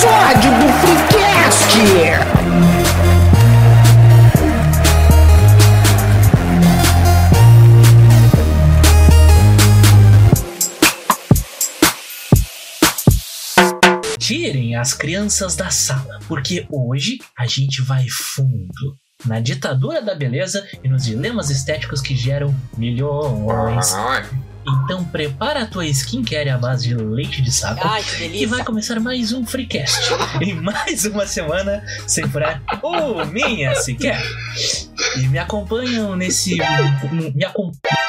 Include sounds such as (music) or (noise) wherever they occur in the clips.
episódio do Freecast! Tirem as crianças da sala, porque hoje a gente vai fundo na ditadura da beleza e nos dilemas estéticos que geram milhões. Então prepara a tua skincare à base de leite de saco Ai, que e vai começar mais um Freecast. em mais uma semana sem furar o minha sequer. E me acompanham nesse. Me acompanham.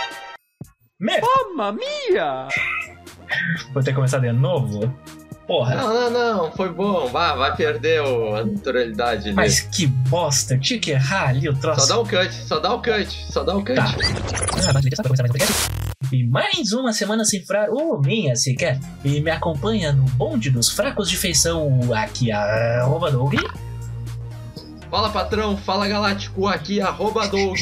Mamma mia! Vou ter que começar de novo? Porra. Não, não, não, foi bom. Vai, vai perder o- a naturalidade ali. Mas que bosta, eu tinha que errar ali o troço. Só dá o cut, só dá o cut, só dá o cut. Tá. Ah, E mais uma semana sem furar o minha sequer. E me acompanha no bonde dos fracos de feição aqui a arroba Doug. Fala patrão, fala galáctico, aqui arroba Doug.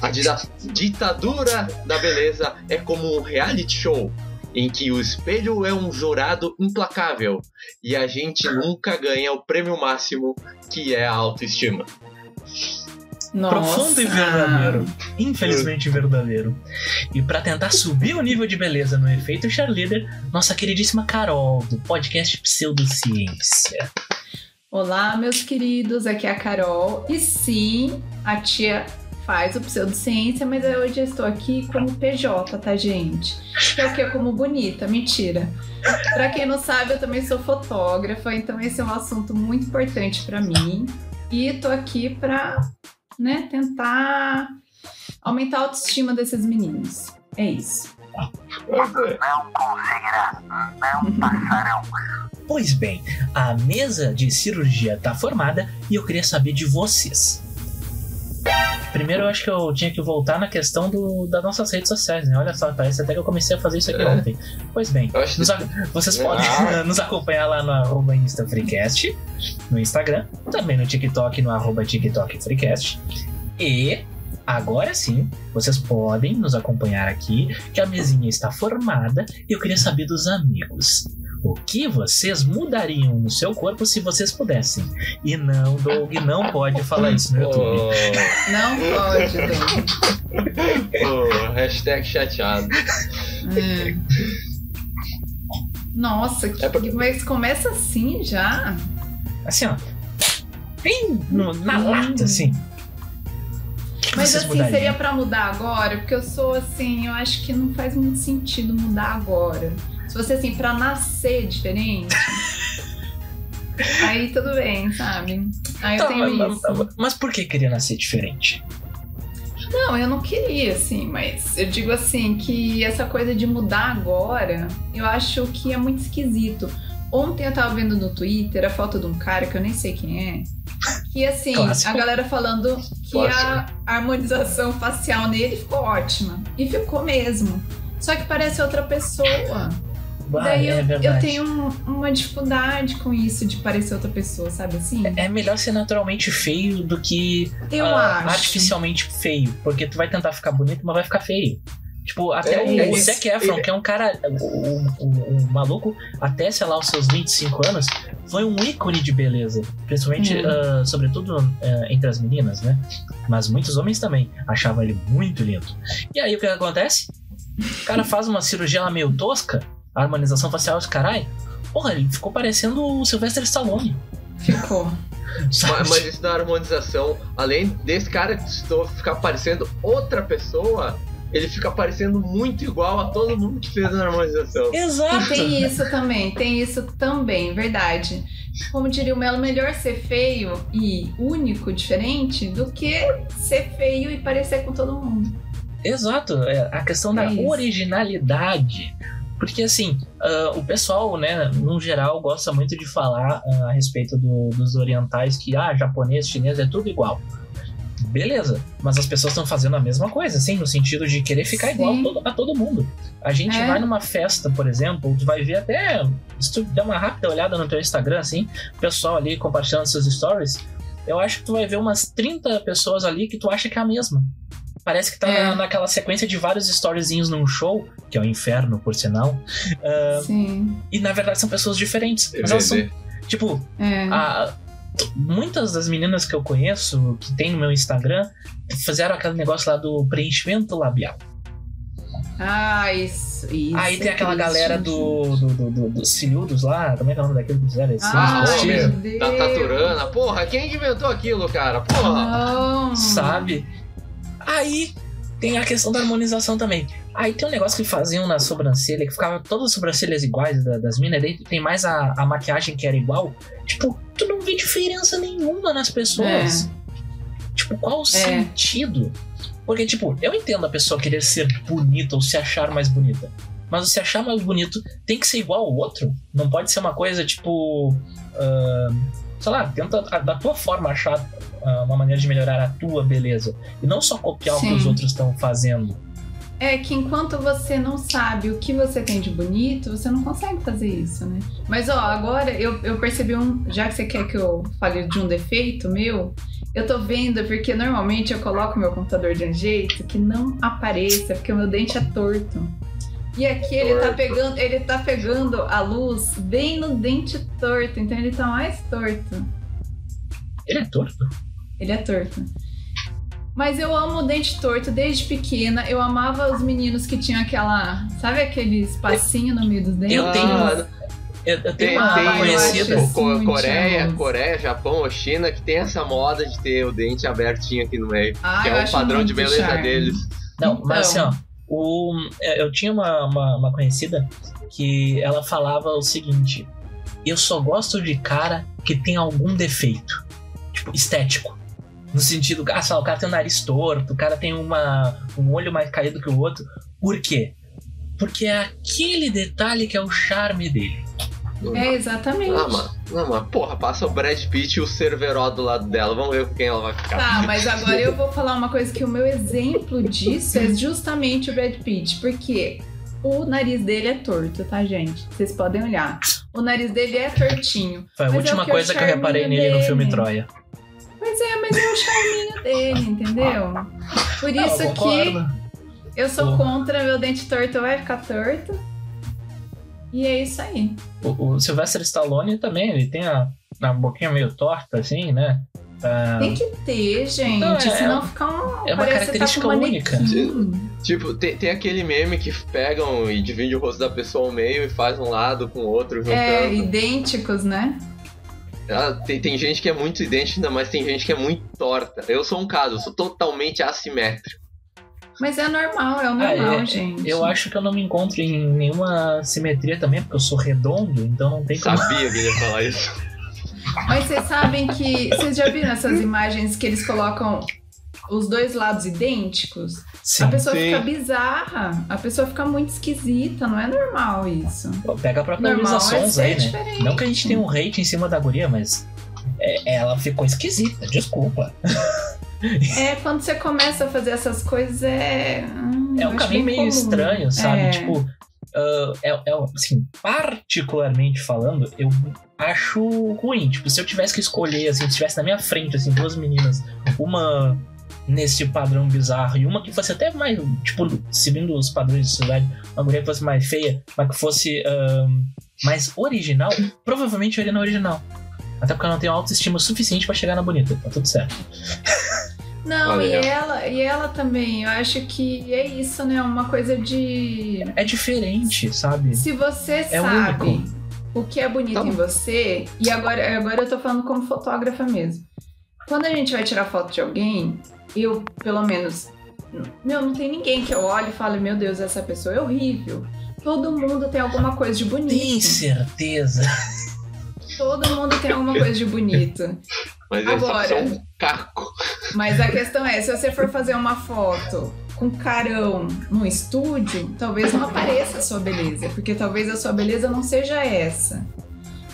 A dita- ditadura da beleza é como um reality show. Em que o espelho é um jurado implacável e a gente nunca ganha o prêmio máximo, que é a autoestima. Profundo e verdadeiro. Infelizmente verdadeiro. E pra tentar subir o nível de beleza no efeito cheerleader, nossa queridíssima Carol, do podcast Pseudociência. Olá, meus queridos, aqui é a Carol. E sim, a tia faz o pseudociência, mas hoje eu estou aqui como PJ, tá, gente? Que é o que? Como bonita, mentira. Pra quem não sabe, eu também sou fotógrafa, então esse é um assunto muito importante pra mim. E tô aqui pra, né, tentar aumentar a autoestima desses meninos. É isso. Pois bem, a mesa de cirurgia tá formada e eu queria saber de vocês. Primeiro, eu acho que eu tinha que voltar na questão do, das nossas redes sociais, né? Olha só, parece até que eu comecei a fazer isso aqui É. ontem. Pois bem, que nos a- vocês Ah. podem (laughs) nos acompanhar lá no arroba InstaFreecast, no Instagram, também no TikTok, no arroba TikTokFreecast. E agora sim, vocês podem nos acompanhar aqui, que a mesinha está formada e eu queria saber dos amigos. O que vocês mudariam no seu corpo se vocês pudessem? E não, Doug, não pode falar isso no YouTube. Oh, Não pode, Dom. oh, hashtag chateado. É. Nossa, que, É pra- mas começa assim já? Assim, ó. Bem no- na Hum. lata, assim. Mas assim, mudariam? seria pra mudar agora? Porque eu sou assim, eu acho que não faz muito sentido mudar agora. Fosse assim, pra nascer diferente. (laughs) aí tudo bem, sabe? Aí eu Tá, tenho mas, isso. mas por que queria nascer diferente? Não, eu não queria, assim, mas eu digo assim que essa coisa de mudar agora, eu acho que é muito esquisito. Ontem eu tava vendo no Twitter a foto de um cara que eu nem sei quem é. Que assim, Clássico. a galera falando que a harmonização facial nele ficou ótima. E ficou mesmo. Só que parece outra pessoa. Ah, Daí é eu, tenho um- uma dificuldade com isso de parecer outra pessoa, sabe assim? É melhor ser naturalmente feio do que eu ah, acho. artificialmente feio. Porque tu vai tentar ficar bonito, mas vai ficar feio. Tipo, até É, o, é o isso. Zac Efron, que é um cara. O, o- o- o maluco, até, sei lá, os seus 25 anos, foi um ícone de beleza. Principalmente, Hum. ah, sobretudo ah, entre as meninas, né? Mas muitos homens também achavam ele muito lindo. E aí o que acontece? O cara faz uma cirurgia lá meio tosca, a harmonização facial, os carai. Porra, ele ficou parecendo o Sylvester Stallone. Ficou. (laughs) Mas, mas isso da harmonização, além desse cara que estou ficar parecendo outra pessoa, ele fica parecendo muito igual a todo mundo que fez a harmonização. E Exato. tem isso também, tem isso também, verdade. Como diria o Melo, melhor ser feio e único, diferente, do que ser feio e parecer com todo mundo. Exato, é a questão da É isso. originalidade. Porque assim, ah, o pessoal, né, no geral, gosta muito de falar ah, a respeito do- dos orientais que, ah, japonês, chinês é tudo igual. Beleza, mas as pessoas estão fazendo a mesma coisa, assim, no sentido de querer ficar Sim. igual a todo, a todo mundo. A gente É. vai numa festa, por exemplo, tu vai ver até, se tu der uma rápida olhada no teu Instagram, assim, o pessoal ali compartilhando seus stories, eu acho que tu vai ver umas 30 pessoas ali que tu acha que é a mesma. Parece que tá É. na- naquela sequência de vários storyzinhos num show, que é o inferno, por sinal. Ah, Sim. e na verdade são pessoas diferentes. Mas elas são. Tipo, É. a- muitas das meninas que eu conheço, que tem no meu Instagram, fizeram aquele negócio lá do preenchimento labial. Ah, isso. isso Aí tem é aquela triste, galera do, do, do- do- dos cilhudos lá, como é que é o nome daquele que fizeram esse? Ah. Da Taturana. Porra, quem que inventou aquilo, cara? Porra. Não. sabe? Aí tem a questão da harmonização também. Aí tem um negócio que faziam na sobrancelha, que ficava todas as sobrancelhas iguais da- das minas, daí tem mais a, a maquiagem que era igual. Tipo, tu não vê diferença nenhuma nas pessoas. Tipo, qual o sentido? Porque, tipo, eu entendo a pessoa querer ser bonita ou se achar mais bonita. Mas o se achar mais bonito tem que ser igual ao outro. Não pode ser uma coisa, tipo. ah, sei lá, tenta da tua forma achar uma maneira de melhorar a tua beleza. E não só copiar o que Sim. os outros estão fazendo. É que enquanto você não sabe o que você tem de bonito, você não consegue fazer isso, né? Mas ó, agora eu, eu percebi um. Já que você quer que eu fale de um defeito meu, eu tô vendo porque normalmente eu coloco meu computador de um jeito que não apareça, porque o meu dente é torto. E aqui ele tá pegando, ele tá pegando a luz bem no dente torto, então ele tá mais torto. Ele é torto. Ele é torto. Mas eu amo o dente torto desde pequena. Eu amava os meninos que tinham aquela. Sabe aquele espacinho no meio dos dentes? Eu tenho- Ah, Eu, eu tenho Tem, uma tem eu conhecida. muito Coreia, charmoso. Coreia, Japão ou China que tem essa moda de ter o dente abertinho aqui no meio. Ah, que é o padrão de beleza charme. deles. Não, mas assim, Então. ó. O, é, eu tinha uma, uma, uma conhecida que ela falava o seguinte: Eu só gosto de cara que tem algum defeito. Tipo, estético. No sentido, ah, lá, o cara tem um nariz torto, o cara tem uma, um olho mais caído que o outro. Por quê? Porque é aquele detalhe que é o charme dele. É, exatamente. Ah, mano, não, mas porra, passa o Brad Pitt e o Cerveró do lado dela. Vamos ver com quem ela vai ficar. Tá, mas agora eu vou falar uma coisa que o meu exemplo disso é justamente o Brad Pitt, porque o nariz dele é torto, tá, gente? Vocês podem olhar. O nariz dele é tortinho. Foi a Mas é última é coisa que eu reparei charminho nele no dele. filme Troia. Pois é, mas é o charminho dele, entendeu? Por Não, isso eu que eu sou contra meu dente torto vai ficar torto. E é isso aí. O, o Sylvester Stallone também, ele tem a, a boquinha meio torta, assim, né? Ah, Tem que ter, gente. Não, é- senão fica um. é uma tá característica com única. Tipo, tem, tem aquele meme que pegam e dividem o rosto da pessoa ao meio e faz um lado com o outro juntando. É, idênticos, né? Tem, tem gente que é muito idêntica, mas tem gente que é muito torta. Eu sou um caso, eu sou totalmente assimétrico. Mas é normal, é o Ah, normal, é, gente. Eu acho que eu não me encontro em nenhuma simetria também, porque eu sou redondo, então não tem como. Sabia que ele ia falar isso. Mas vocês sabem que. Vocês já viram essas imagens que eles colocam os dois lados idênticos? Sim. a pessoa sim. fica bizarra. A pessoa fica muito esquisita. Não é normal isso. Pega a própria Luísa é Sons aí, né? diferente. Não que a gente tenha um hate em cima da guria, mas é, ela ficou esquisita, desculpa. É, quando você começa a fazer essas coisas, é. hum, É um caminho meio comum. estranho, sabe? É. Tipo, ah, é, é, assim, particularmente falando, eu acho ruim. Tipo, se eu tivesse que escolher, assim, se tivesse na minha frente, assim, duas meninas, uma nesse padrão bizarro e uma que fosse até mais, tipo, seguindo os padrões de sociedade, uma mulher que fosse mais feia, mas que fosse mais original, provavelmente eu iria na original. Até porque eu não tenho autoestima suficiente pra chegar na bonita, tá tudo certo. Não, Olha e ela, e ela também, eu acho que é isso, né? Uma coisa de. É diferente, sabe? Se você É sabe único. o que é bonito Tá em você, e agora, agora eu tô falando como fotógrafa mesmo. Quando a gente vai tirar foto de alguém, eu, pelo menos, meu, não tem ninguém que eu olhe e fale, meu Deus, essa pessoa é horrível. Todo mundo tem alguma coisa de bonito. Tem certeza. Todo mundo tem alguma coisa de bonito. Mas só Agora. é um caco. Mas a questão é, se você for fazer uma foto com carão no estúdio, talvez não apareça a sua beleza, porque talvez a sua beleza não seja essa.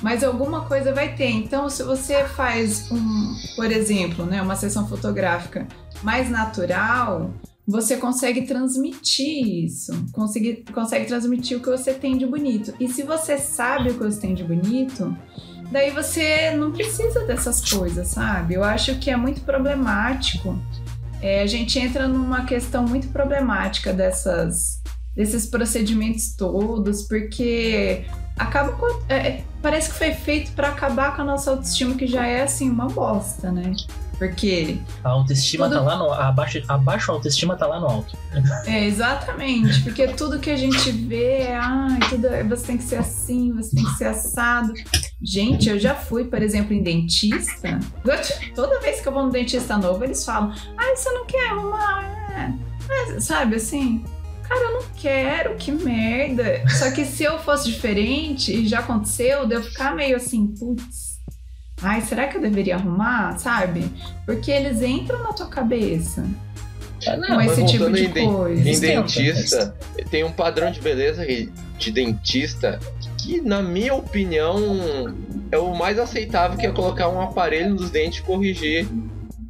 Mas alguma coisa vai ter. Então, se você faz um, por exemplo, né, uma sessão fotográfica mais natural, você consegue transmitir isso. Consegue, consegue transmitir o que você tem de bonito. E se você sabe o que você tem de bonito, daí você não precisa dessas coisas, sabe? Eu acho que é muito problemático. É, a gente entra numa questão muito problemática dessas desses procedimentos todos, porque acaba com, é, é, parece que foi feito para acabar com a nossa autoestima que já é assim uma bosta, né? Porque A autoestima Tudo- tá lá no. Abaixo, abaixo a autoestima tá lá no alto. é exatamente, porque tudo que a gente vê é, ai, tudo é- você tem que ser assim, você tem que ser assado. Gente, eu já fui, por exemplo, em dentista. Toda vez que eu vou no dentista novo, eles falam: ai, você não quer arrumar? É. Mas, sabe assim? Cara, eu não quero, que merda. Só que se eu fosse diferente, e já aconteceu, de eu ficar meio assim, putz, ai, será que eu deveria arrumar? Sabe? Porque eles entram na tua cabeça É, não, com esse tipo de em coisa. Em tentam, dentista, tem um padrão de beleza de dentista que, na minha opinião, é o mais aceitável que é colocar um aparelho nos dentes e corrigir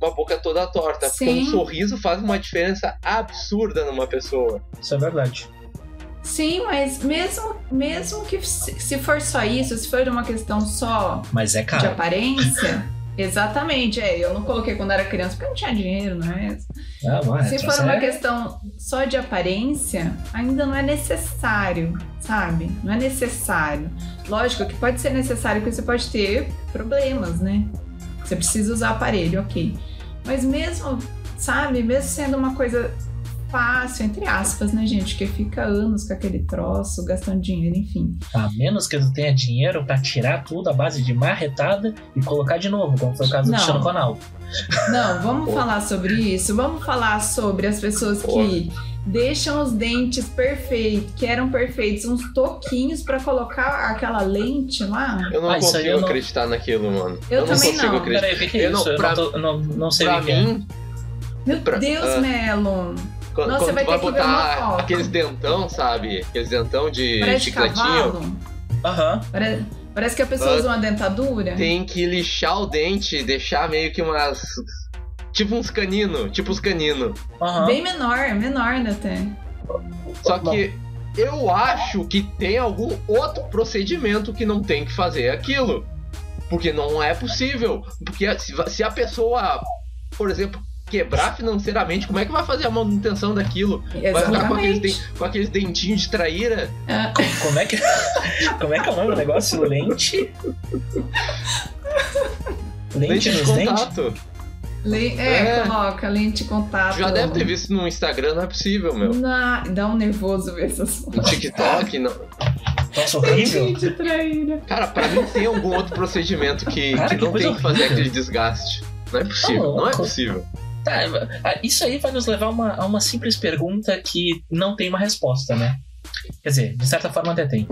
uma boca toda torta. Porque um Sim. sorriso faz uma diferença absurda numa pessoa. Isso é verdade. Sim, mas mesmo, mesmo que se for só isso, se for uma questão só Mas é de caro. aparência, (laughs) exatamente, é, eu não coloquei quando era criança porque eu não tinha dinheiro, não é? Ah, mas Se for uma é- questão só de aparência, ainda não é necessário, sabe? Não é necessário. Lógico que pode ser necessário porque você pode ter problemas, né? Você precisa usar aparelho, ok. Mas mesmo, sabe, mesmo sendo uma coisa fácil, entre aspas, né, gente? Que fica anos com aquele troço, gastando dinheiro, enfim. A menos que eu tenha dinheiro pra tirar tudo à base de marretada e colocar de novo, como foi o caso do Não. Cristiano Ronaldo. Não, vamos (laughs) falar sobre isso. Vamos falar sobre as pessoas que deixam os dentes perfeitos, que eram perfeitos, uns toquinhos pra colocar aquela lente lá. Eu não Ah, consigo eu não- acreditar naquilo, mano. Eu não também consigo não. acreditar. Peraí, o que, é Eu não- isso? Eu pra- não, tô- não, não sei Pra é. mim, Meu Pra- Deus, ah. Melon. quando, Nossa, quando vai tu vai ter que ver uma botar foto. aqueles dentão, sabe? Aqueles dentão de Parece chicletinho. Aham. Parece, parece que a pessoa Ah. usa uma dentadura. tem que lixar o dente, deixar meio que umas. Tipo uns caninos, tipo os caninos. Aham. Bem menor, menor né, até. Só que eu acho que tem algum outro procedimento que não tem que fazer aquilo. Porque não é possível. Porque se, a pessoa, por exemplo, quebrar financeiramente, como é que vai fazer a manutenção daquilo? Vai ficar com aqueles, Exatamente. com aqueles dentinhos de traíra? Ah, Como é que. (laughs) Como é que é o nome do negócio? Lente? Lente Lente de nos dentes? Le- é, É. coloca lente de contato. Já deve ter visto no Instagram, não é possível, meu. Na, dá um nervoso ver essas No fotos. TikTok, não. Nossa, horrível. Gente, traíra. Cara, pra mim tem algum outro procedimento que, Cara, que que não tem que fazer horrível. aquele desgaste. Não é possível, Tá não é possível. Tá, ah, isso aí vai nos levar a uma, a uma simples pergunta que não tem uma resposta, né? Quer dizer, de certa forma até tem.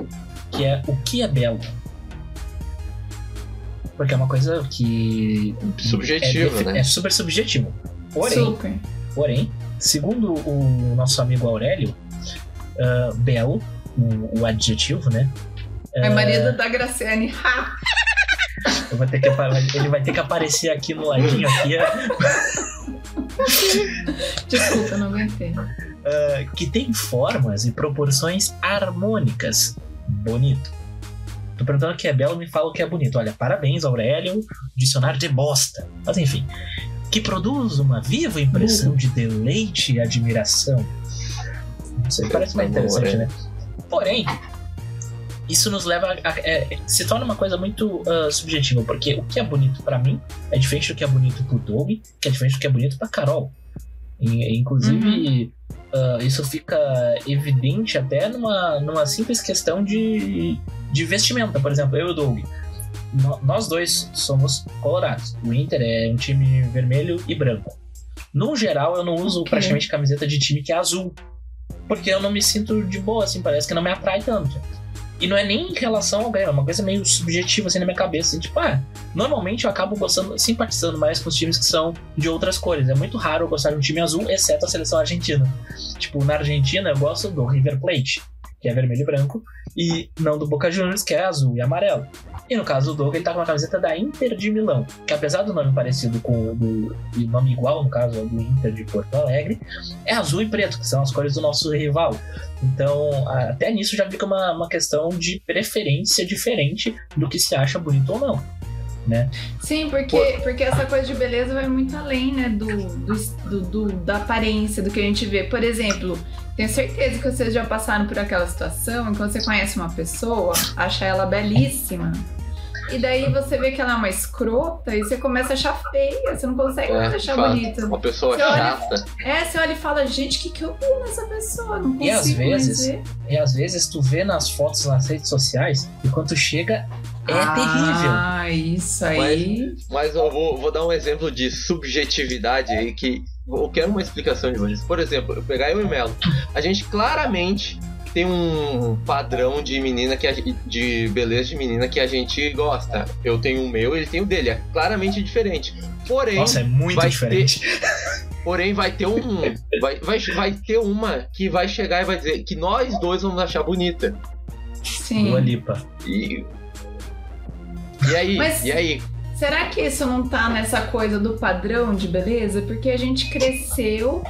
Que é o que é belo? Porque é uma coisa que. Subjetivo, é, né? É super subjetivo. Porém, Super. porém, segundo o nosso amigo Aurélio, ah, belo, o, o adjetivo, né? É marido da Graciane. Ha! Eu vou ter que, ele vai ter que aparecer aqui no ladinho aqui. Desculpa, não aguentei. ah, que tem formas e proporções harmônicas. Bonito. Tô perguntando o que é belo, me fala o que é bonito. Olha, parabéns, Aurélio, dicionário de bosta. Mas enfim, que produz uma viva impressão de deleite e admiração. Não sei, parece mais interessante, é. né? Porém, isso nos leva a. a- é, se torna uma coisa muito ah, subjetiva, porque o que é bonito pra mim é diferente do que é bonito pro Doug, que é diferente do que é bonito pra Carol. E- inclusive, ah, isso fica evidente até numa, numa simples questão de, de vestimenta. Por exemplo, eu e o Doug. nó- Nós dois somos colorados. O Inter é um time vermelho e branco. No geral, eu não uso Ok. praticamente camiseta de time que é azul. Porque eu não me sinto de boa, assim, parece que não me atrai tanto. E não é nem em relação ao ganho, é uma coisa meio subjetiva assim na minha cabeça. Assim, tipo, ah, normalmente eu acabo gostando, simpatizando mais com os times que são de outras cores. É muito raro eu gostar de um time azul, exceto a seleção argentina. Tipo, na Argentina eu gosto do River Plate, que é vermelho e branco, e não do Boca Juniors, que é azul e amarelo. E no caso do Doug, ele tá com uma camiseta da Inter de Milão, que apesar do nome parecido com o do e nome igual, no caso, ao do Inter de Porto Alegre, é azul e preto, que são as cores do nosso rival. Então, até nisso já fica uma, uma questão de preferência diferente do que se acha bonito ou não. né? Sim, porque, porque essa coisa de beleza vai muito além, né, do, do, do- do- da aparência, do que a gente vê. Por exemplo, tenho certeza que vocês já passaram por aquela situação em que você conhece uma pessoa, acha ela belíssima, e daí você vê que ela é uma escrota e você começa a achar feia, você não consegue mais É, achar fato. bonita. Uma pessoa Você olha- chata. É, você olha e fala, gente, o que, que eu vi nessa pessoa? Não consigo E às vezes, ver. E às vezes tu vê nas fotos nas redes sociais e quando tu chega é terrível. Ah, isso aí. Mas eu vou, vou dar um exemplo de subjetividade aí que eu quero uma explicação de vocês. Por exemplo, eu pegar eu e o Melo. A gente claramente tem um padrão de menina que a, gente- de beleza de menina que a gente gosta. Eu tenho o meu, ele tem o dele. É claramente diferente. Porém, Nossa, é muito vai diferente. porém vai ter um vai, vai, vai ter uma que vai chegar e vai dizer que nós dois vamos achar bonita. Sim. Dua Lipa. E E aí? Mas- E aí? Será que isso não tá nessa coisa do padrão de beleza? Porque a gente cresceu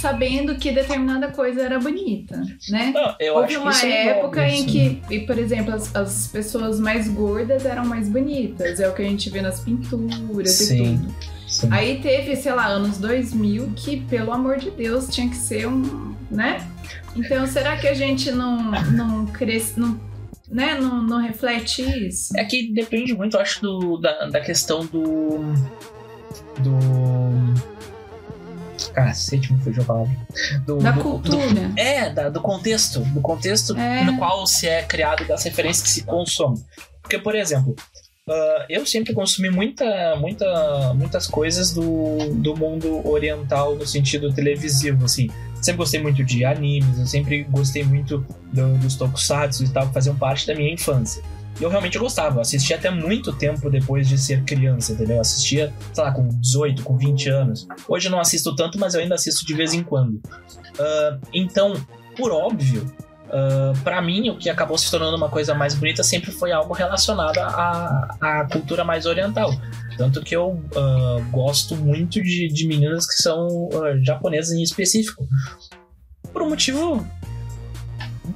sabendo que determinada coisa era bonita, né? Não, Houve uma é época óbvio, em que, e, por exemplo, as, as pessoas mais gordas eram mais bonitas. É o que a gente vê nas pinturas Sim. e tudo. Sim. Aí teve, sei lá, anos 2000 que, pelo amor de Deus, tinha que ser um, né? Então, será que a gente não, não cresce, não, né? Não, não reflete isso? É que depende muito, eu acho, do, da, da questão do. Do. Cacete, me fugiu a palavra. Do, Da do- cultura. do- é, da- do contexto. Do contexto É. no qual se é criado e das referências que se consome. Porque, por exemplo, ah, eu sempre consumi muita, muita, muitas coisas do, do mundo oriental no sentido televisivo, assim. Sempre gostei muito de animes, eu sempre gostei muito do- dos tokusatsu e tal, que faziam parte da minha infância. E eu realmente gostava, assistia até muito tempo depois de ser criança, entendeu? Eu assistia, sei lá, com 18, com 20 anos. Hoje eu não assisto tanto, mas eu ainda assisto de vez em quando. Ah, então, por óbvio, ah, pra mim, o que acabou se tornando uma coisa mais bonita sempre foi algo relacionado à, à cultura mais oriental. Tanto que eu ah, gosto muito de, de meninas que são ah, japonesas em específico. Por um motivo.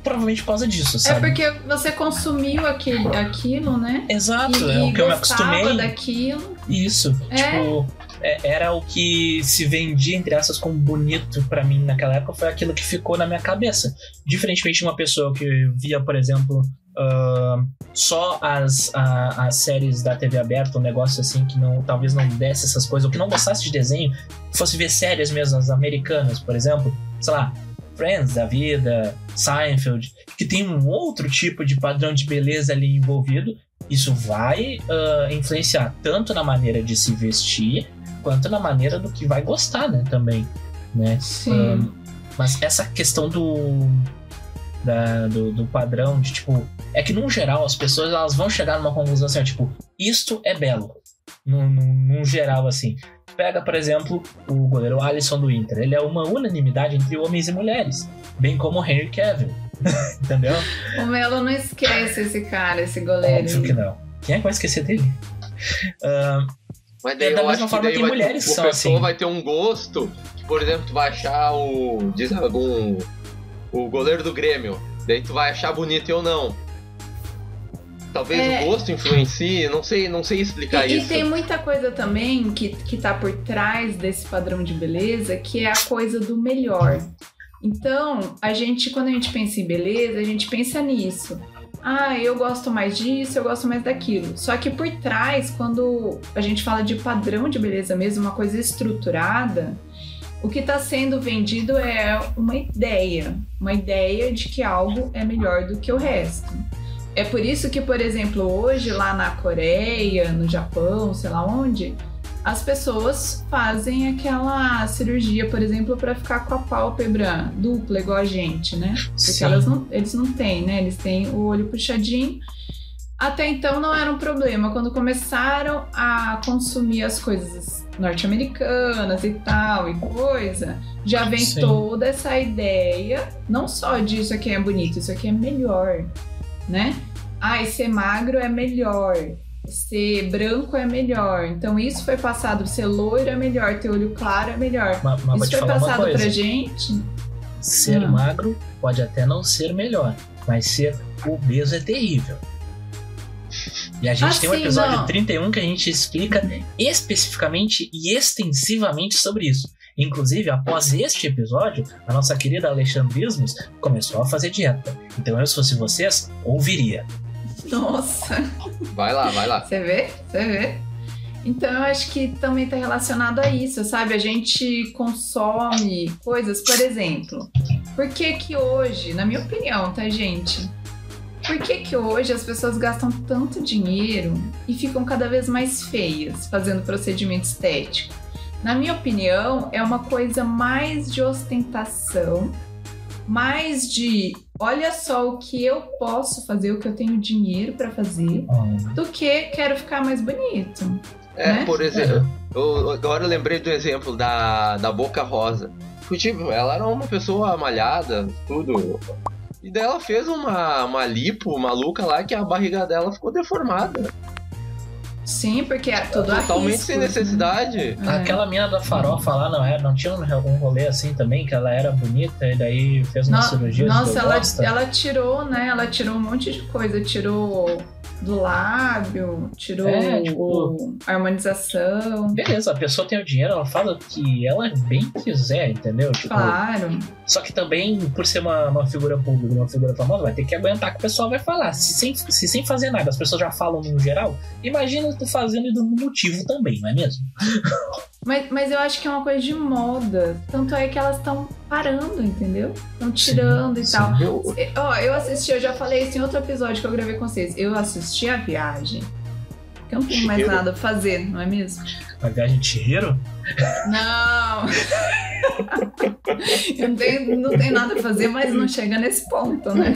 Provavelmente por causa disso, É sabe? porque você consumiu aquele, aquilo, né? Exato, E, é o que eu me acostumei. daquilo. Isso, É. tipo, é- era o que se vendia, entre essas, como bonito pra mim naquela época, foi aquilo que ficou na minha cabeça. Diferentemente de uma pessoa que via, por exemplo, ah, só as, a- as séries da TV aberta, um negócio assim que não, talvez não desse essas coisas, ou que não gostasse de desenho, fosse ver séries mesmo, as americanas, por exemplo, sei lá, Friends da vida, Seinfeld, que tem um outro tipo de padrão de beleza ali envolvido, isso vai ah, influenciar tanto na maneira de se vestir quanto na maneira do que vai gostar, né, também, né? Sim. Ahn, mas essa questão do, da- do do padrão de tipo é que num geral as pessoas elas vão chegar numa conclusão assim, ó, tipo isto é belo, num, num, num geral assim. Pega por exemplo o goleiro Alisson do Inter, ele é uma unanimidade entre homens e mulheres, bem como o Henry Cavill, (laughs) entendeu? O Melo não esquece esse cara, esse goleiro. Óbvio que não. Quem é que vai esquecer dele? Ahn, Mas daí É da eu mesma acho que daí mulheres ter, que são pessoa assim. vai ter um gosto, que, por exemplo, tu vai achar o. Diz algum. O goleiro do Grêmio. Daí tu vai achar bonito e eu não. Talvez É. o gosto influencie, não sei, não sei explicar E, e isso. tem muita coisa também que, que tá por trás desse padrão de beleza, que é a coisa do melhor. Então, a gente, quando a gente pensa em beleza, a gente pensa nisso. Ah, eu gosto mais disso, eu gosto mais daquilo. Só que por trás, quando a gente fala de padrão de beleza mesmo, uma coisa estruturada, o que está sendo vendido é uma ideia. Uma ideia de que algo é melhor do que o resto. É por isso que, por exemplo, hoje lá na Coreia, no Japão, sei lá onde, as pessoas fazem aquela cirurgia, por exemplo, para ficar com a pálpebra dupla, igual a gente, né? Porque Sim. elas não, eles não têm, né? Eles têm o olho puxadinho. Até então não era um problema. Quando começaram a consumir as coisas norte-americanas e tal e coisa, já vem Sim. toda essa ideia, não só de isso aqui é bonito, isso aqui é melhor, né? Ah, ser magro é melhor, ser branco é melhor. Então isso foi passado, ser loiro é melhor, ter olho claro é melhor. mas, mas isso foi passado pra gente. Ser Ah. magro pode até não ser melhor, mas ser obeso é terrível. E a gente Ah, tem um sim, episódio não. 31 que a gente explica especificamente e extensivamente sobre isso. Inclusive, após este episódio, a nossa querida Alexandrismos começou a fazer dieta. Então eu, se fosse vocês, ouviria. Nossa, Vai lá, vai lá. você vê? Você vê? Então eu acho que também tá relacionado a isso, sabe? A gente consome coisas, por exemplo, por que que hoje, na minha opinião, tá, gente? Por que que hoje as pessoas gastam tanto dinheiro e ficam cada vez mais feias fazendo procedimento estético? Na minha opinião, é uma coisa mais de ostentação, mais de olha só o que eu posso fazer, o que eu tenho dinheiro pra fazer, do que quero ficar mais bonito. É, Né? por exemplo, eu- agora eu lembrei do exemplo da, da Boca Rosa. Porque, tipo, ela era uma pessoa malhada, tudo. E daí ela fez uma, uma lipo maluca lá que a barriga dela ficou deformada. Sim, porque é tudo a Totalmente riscos, sem necessidade. né? Aquela mina da farofa lá não era, não tinha um, um rolê assim também, que ela era bonita e daí fez uma No- cirurgia Nossa, ela, ela tirou, né? Ela tirou um monte de coisa. Tirou do lábio, tirou É, tipo- a harmonização. Beleza, a pessoa tem o dinheiro, ela fala o que ela bem quiser, entendeu? Tipo, Claro. Só que também, por ser uma, uma figura pública, uma figura famosa, vai ter que aguentar que o pessoal vai falar. Se sem, se sem fazer nada as pessoas já falam no geral, imagina tu fazendo e dando motivo também, não é mesmo? (laughs) Mas, mas eu acho que é uma coisa de moda. Tanto é que elas estão parando, entendeu? Estão tirando e Sim, tal. sim. Eu, É, Ó, eu assisti, eu já falei isso em outro episódio que eu gravei com vocês. Eu assisti a viagem. Que eu não tenho mais nada pra fazer, não é mesmo? A viagem de Chihiro? Não! (laughs) eu não tenho, não tenho nada pra fazer, mas não chega nesse ponto, né?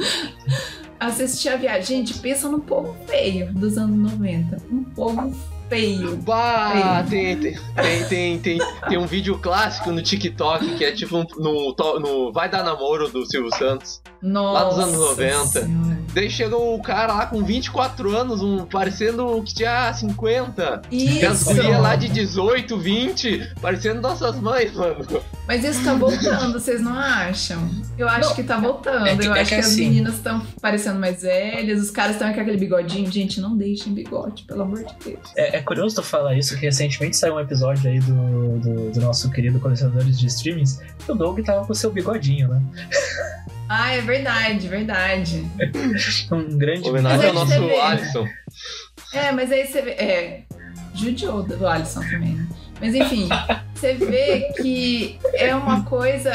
(laughs) Assistir a viagem. Gente, pensa no povo feio dos anos 90. Um povo feio. Bah, Feio. tem, tem, tem, tem, tem, um vídeo clássico no TikTok que é tipo um- no, no Vai Dar Namoro do Silvio Santos. Nossa. dos anos 90. Senhora. Daí chega o cara lá com 24 anos, um, parecendo que tinha 50. E as Isso! lá de 18, 20, parecendo nossas mães, mano. Mas isso tá voltando, vocês não acham? Eu acho Não, que tá voltando. é que- eu é acho que que, as assim- meninas estão parecendo mais velhas, os caras estão com aquele bigodinho. Gente, não deixem bigode, pelo amor de Deus. É, é curioso tu falar isso, que recentemente saiu um episódio aí do, do, do nosso querido colecionadores de streamings, que o Doug tava com seu bigodinho, né? (laughs) Ah, é verdade, verdade. (laughs) Um grande Homenagem ao nosso vê. Alisson. É, mas aí você vê. É. Judiou do Alisson também, né? Mas enfim, (laughs) você vê que é uma coisa.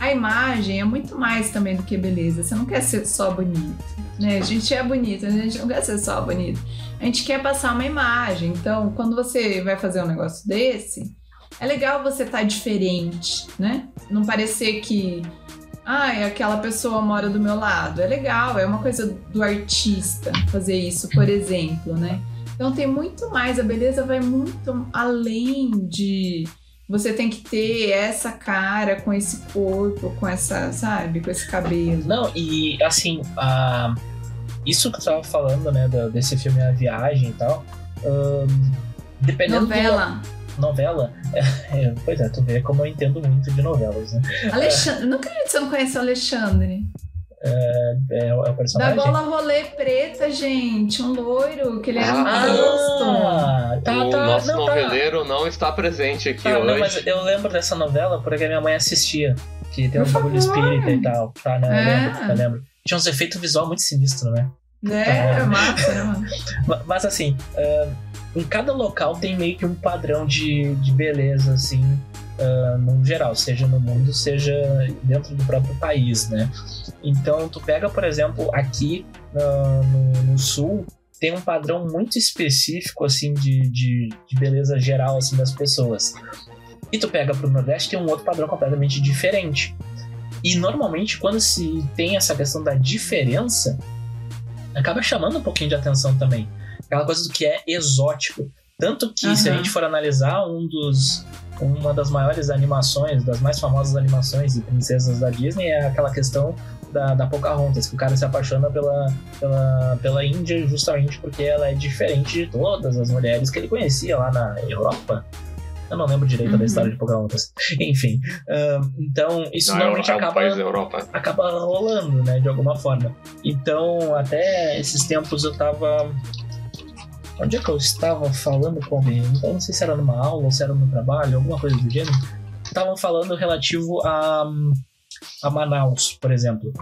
A imagem é muito mais também do que beleza. Você não quer ser só bonito. Né? A gente é bonito, a gente não quer ser só bonito. A gente quer passar uma imagem. Então, quando você vai fazer um negócio desse, é legal você estar diferente, né? Não parecer que. Ah, aquela pessoa mora do meu lado. É legal, é uma coisa do artista fazer isso, por exemplo, né? Então tem muito mais, a beleza vai muito além de você tem que ter essa cara com esse corpo, com essa, sabe, com esse cabelo. Não, e assim, a- isso que tu tava falando, né, desse filme A Viagem e tal, ahn, dependendo Novela. do novela, (laughs) é, pois é, tu vê como eu entendo muito de novelas, né? Alexandre, não acredito que você não conhece o Alexandre. É, é o Da personagem. bola rolê preta, gente, um loiro, que ele um Ah. rosto. Ah, tá, o tá, nosso não, tá. noveleiro não está presente aqui Tá, hoje. não, mas eu lembro dessa novela porque a minha mãe assistia. Que tem um bagulho espírita e tal. Tá, não, eu É. lembro, eu lembro. Tinha uns efeitos visual muito sinistros, né? É, massa, né, mano? (laughs) Ma- Mas assim, ah, em cada local tem meio que um padrão de, de beleza, assim, ah, no geral, seja no mundo, seja dentro do próprio país, né? Então, tu pega, por exemplo, aqui ah, no, no sul, tem um padrão muito específico, assim, de, de, de beleza geral, assim, das pessoas. E tu pega pro Nordeste, tem um outro padrão completamente diferente. E normalmente, quando se tem essa questão da diferença, acaba chamando um pouquinho de atenção também. Aquela coisa do que é exótico. Tanto que, se a gente for analisar um dos, uma das maiores animações, das mais famosas animações de princesas da Disney, é aquela questão da, da Pocahontas, que o cara se apaixona pela, pela, pela Índia justamente porque ela é diferente de todas as mulheres que ele conhecia lá na Europa. Eu não lembro direito da Uhum. história de Pocahontas. (laughs) Enfim, ah, então isso Não, normalmente é um acaba país da Europa. acaba rolando, né, de alguma forma. Então, até esses tempos eu tava. Onde é que eu estava falando com alguém? Então, não sei se era numa aula ou se era no trabalho, alguma coisa do gênero. Estavam falando relativo a, a Manaus, por exemplo.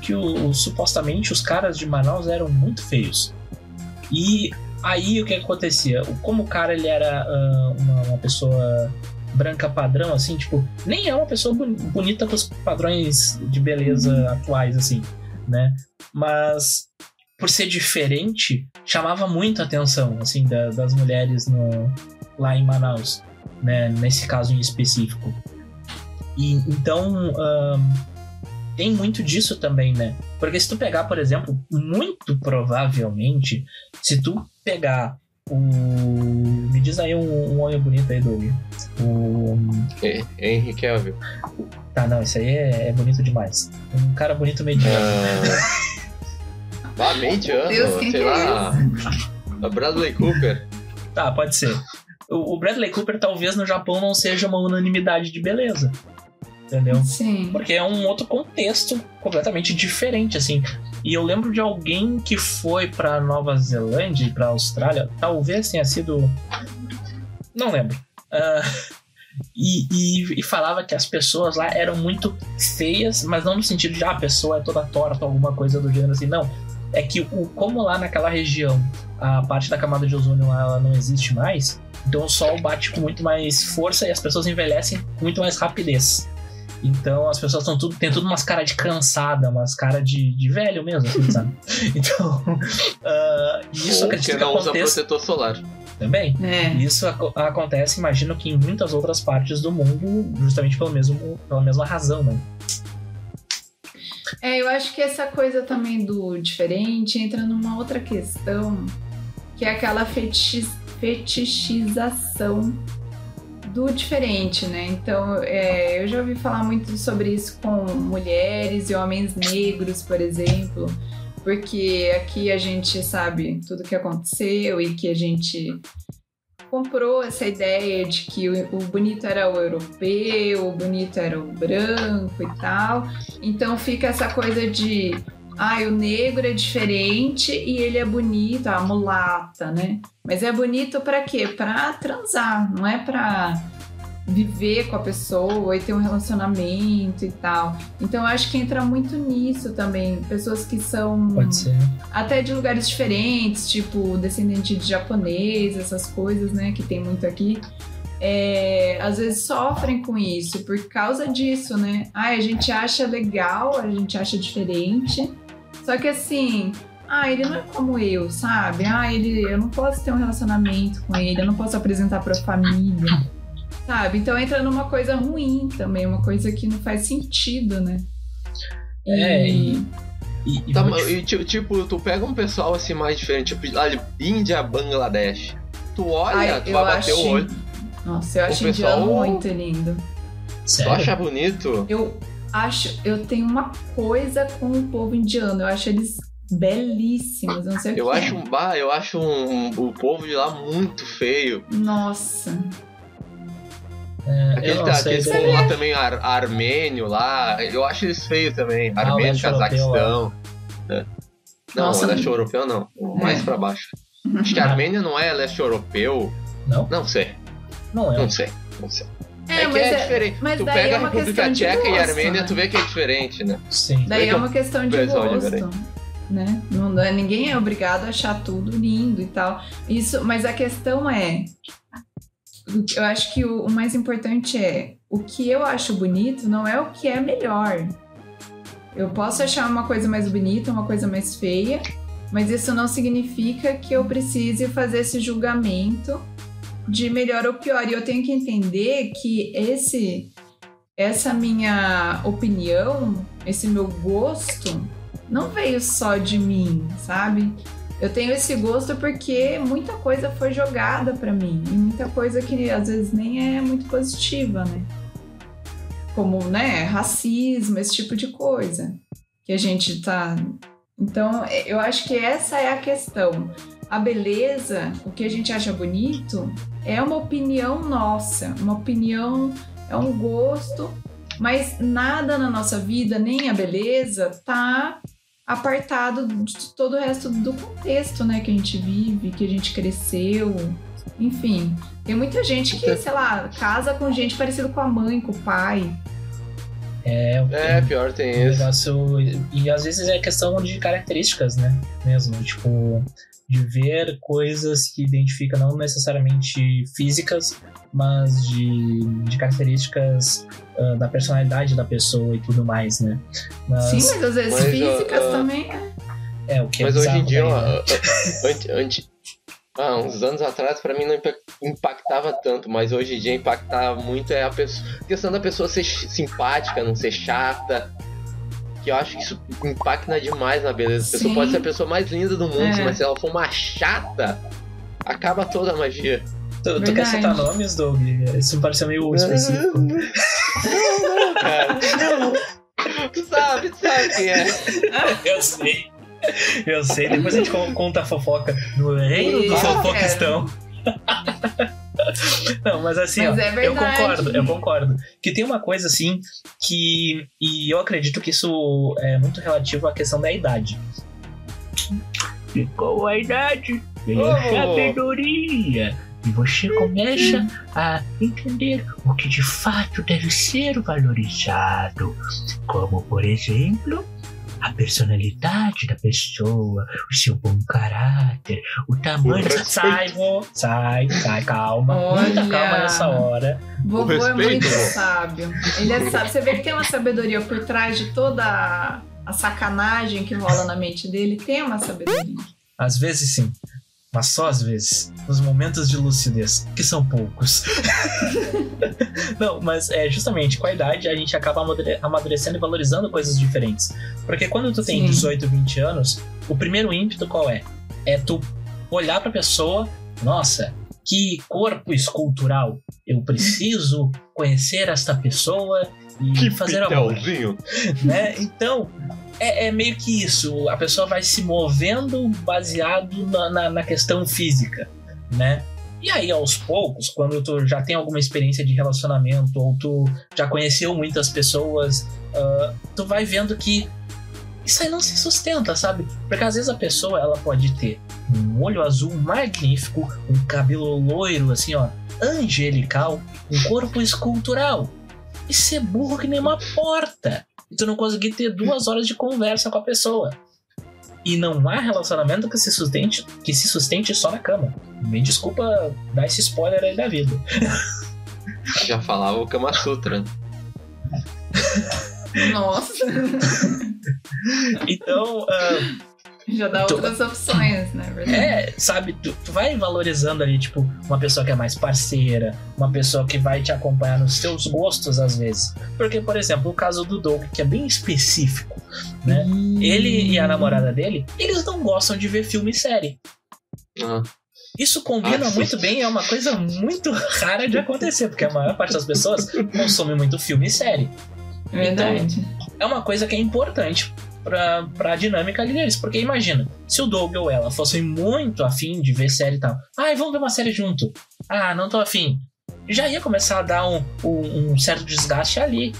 Que o, o- supostamente os caras de Manaus eram muito feios. E aí o que acontecia? Como o cara ele era ah, uma, uma pessoa branca padrão, assim, tipo, nem é uma pessoa boni- bonita com os padrões de beleza atuais, assim, né? Mas por ser diferente, chamava muito a atenção, assim, da- das mulheres no, lá em Manaus, né? Nesse caso em específico. E então tem muito disso também, né? Porque se tu pegar, por exemplo, muito provavelmente, se tu pegar o. Me diz aí um, um homem bonito aí, Doug. O. É, Henry Cavill. Tá, não, isso aí é, é bonito demais. Um cara bonito mediano. Ah, (laughs) ah, mediano, Deus, quem sei que é lá. A Bradley Cooper. Tá, pode ser. O, Bradley Cooper talvez no Japão não seja uma unanimidade de beleza. Entendeu? Sim. Porque é um outro contexto completamente diferente, assim. E eu lembro de alguém que foi pra Nova Zelândia e pra Austrália, talvez tenha sido. Não lembro. Ah, e, e- e falava que as pessoas lá eram muito feias, mas não no sentido de ah, a pessoa é toda torta, alguma coisa do gênero assim, não. É que o, como lá naquela região a parte da camada de ozônio lá, ela não existe mais, então o sol bate com muito mais força e as pessoas envelhecem com muito mais rapidez. Então as pessoas estão tudo, tem tudo umas caras de cansada, umas caras de, de velho mesmo, assim, sabe? (laughs) Então, ah, isso Ou acredito que que não usa protetor solar. também. É. Isso aco- acontece, imagino que em muitas outras partes do mundo, justamente pelo mesmo, pela mesma razão, né? É, eu acho que essa coisa também do diferente entra numa outra questão, que é aquela feti- fetichização do diferente, né? Então, é, eu já ouvi falar muito sobre isso com mulheres e homens negros, por exemplo, porque aqui a gente sabe tudo que aconteceu e que a gente comprou essa ideia de que o, bonito era o europeu, o bonito era o branco e tal. Então fica essa coisa de, ah, o negro é diferente e ele é bonito, a mulata, né? Mas é bonito pra quê? Pra transar, não é pra viver com a pessoa e ter um relacionamento e tal. Então eu acho que entra muito nisso também. Pessoas que são Pode ser. até de lugares diferentes, tipo descendente de japonês, essas coisas, né, que tem muito aqui. é, às vezes sofrem com isso por causa disso, né? Ah, a gente acha legal, a gente acha diferente. Só que assim, ah, ele não é como eu, sabe? Ah, ele, eu não posso ter um relacionamento com ele, eu não posso apresentar pra família. Sabe? Então entra numa coisa ruim também, uma coisa que não faz sentido, né? É, e- E, e Tá, e, ti- tipo, tu pega um pessoal assim mais diferente, tipo, ali, Índia, Bangladesh. Tu olha, Ai, tu vai bater acho- o olho, Nossa, eu O acho pessoal- indiano muito lindo. tu Sério? acha bonito. Eu acho, eu tenho uma coisa com o povo indiano. Eu acho eles belíssimos. eu Não sei o Eu que acho é. um bah, eu acho um, o povo de lá muito feio. Nossa. É, Aquele, tá, sei. aquele daí- povo lá também, ar, armênio lá, eu acho eles feios também. Ah, Armênio, Cazaquistão. né? Não, Nossa, o leste europeu não. É. Mais pra baixo. Acho que (laughs) a Armênia não é leste europeu. Não? Não sei, Não é. não sei, não sei. É, É, que mas é, é, diferente. mas tu daí pega é a República questão de Tcheca e a gosto, Armênia, né? tu vê que é diferente, né? Sim. daí é que uma questão de gosto. diferente. Né? Não, é- ninguém é obrigado a achar tudo lindo e tal. Isso, mas a questão é. Eu acho que o, o mais importante é o que eu acho bonito não é o que é melhor. Eu posso achar uma coisa mais bonita, uma coisa mais feia, mas isso não significa que eu precise fazer esse julgamento de melhor ou pior. E eu tenho que entender que esse essa minha opinião, esse meu gosto, não veio só de mim, sabe? Eu tenho esse gosto porque muita coisa foi jogada pra mim e muita coisa que às vezes nem é muito positiva, né? Como, né, racismo, esse tipo de coisa que a gente tá. Então, eu acho que essa é a questão. a beleza, o que a gente acha bonito, é uma opinião nossa, uma opinião, é um gosto, mas nada na nossa vida, nem a beleza, tá apartado de todo o resto do contexto, né, que a gente vive, que a gente cresceu, enfim. Tem muita gente que, sei lá, casa com gente parecida com a mãe, com o pai. É, É, pior tem um isso. negócio. E às vezes é questão de características, né? Mesmo. Tipo, de ver coisas que identificam não necessariamente físicas, mas de, de características ah, da personalidade da pessoa e tudo mais, né? Mas Sim, mas às vezes Mas, físicas ah, também. né? é o que é Mas hoje em dia, daí, né? antes, antes, ah, uns anos atrás, pra mim não impa- impactava tanto, mas hoje em dia impacta muito é a pessoa, a questão da pessoa ser simpática, não ser chata. Que eu acho que isso impacta demais na beleza. A pessoa Sim. pode ser a pessoa mais linda do mundo, É. mas se ela for uma chata, acaba toda a magia. Tu, tu quer citar nomes, Doug? Isso me pareceu meio específico. Não, não, cara. Não. Tu sabe, tu sabe quem é. (laughs) Eu sei. Eu sei, depois a gente con- conta a fofoca no reino do Isso, fofoquistão. Não, mas assim, Mas ó, é eu concordo, eu concordo. Que tem uma coisa assim que. E eu acredito que isso é muito relativo à questão da idade. Com a idade vem a Oh. sabedoria. E você começa a entender o que de fato deve ser valorizado. Como, por exemplo, a personalidade da pessoa, o seu bom caráter, o tamanho. Sai, vô. Sai, sai, calma. Muita Olha. calma nessa hora. Vovô é muito sábio. Ele é sábio. Você vê que tem uma sabedoria por trás de toda a sacanagem que rola na mente dele. Tem uma sabedoria. Às vezes sim. Mas só às vezes. Nos momentos de lucidez, que são poucos. (laughs) Não, mas é justamente com a idade a gente acaba amadure- amadurecendo e valorizando coisas diferentes. Porque quando tu tem Sim. 18, 20 anos, o primeiro ímpeto qual é? É tu olhar pra pessoa, nossa, que corpo escultural. Eu preciso conhecer esta pessoa e fazer amor pitelzinho. (laughs) né? Então, é, é meio que isso. A pessoa vai se movendo baseado na, na, na questão física, né? E aí, aos poucos, quando tu já tem alguma experiência de relacionamento ou tu já conheceu muitas pessoas, ah, tu vai vendo que isso aí não se sustenta, sabe? Porque às vezes a pessoa ela pode ter um olho azul magnífico, um cabelo loiro, assim, ó, angelical, um corpo escultural e ser burro que nem uma porta. E tu não conseguir ter duas horas de conversa com a pessoa. E não há relacionamento que se sustente, que se sustente só na cama. Me desculpa dar esse spoiler aí da vida. Já falava o Kama Sutra. Nossa, Então, ah, (laughs) já dá Tu- outras opções, né? Verdade. é, sabe, tu, tu vai valorizando ali, tipo, uma pessoa que é mais parceira, uma pessoa que vai te acompanhar nos seus gostos às vezes. Porque, por exemplo, o caso do Doug, que é bem específico, né? Ele e a namorada dele, eles não gostam de ver filme e série. Ah, Isso combina Ah, muito bem, é uma coisa muito (laughs) rara de acontecer, porque a maior parte das pessoas consome muito filme e série. Verdade. É uma coisa que é importante pra, pra dinâmica ali deles, porque imagina, se o Doug ou ela fossem muito afim de ver série e tal, ai, vamos ver uma série junto. Ah, não tô afim. Já ia começar a dar um, um, um certo desgaste ali.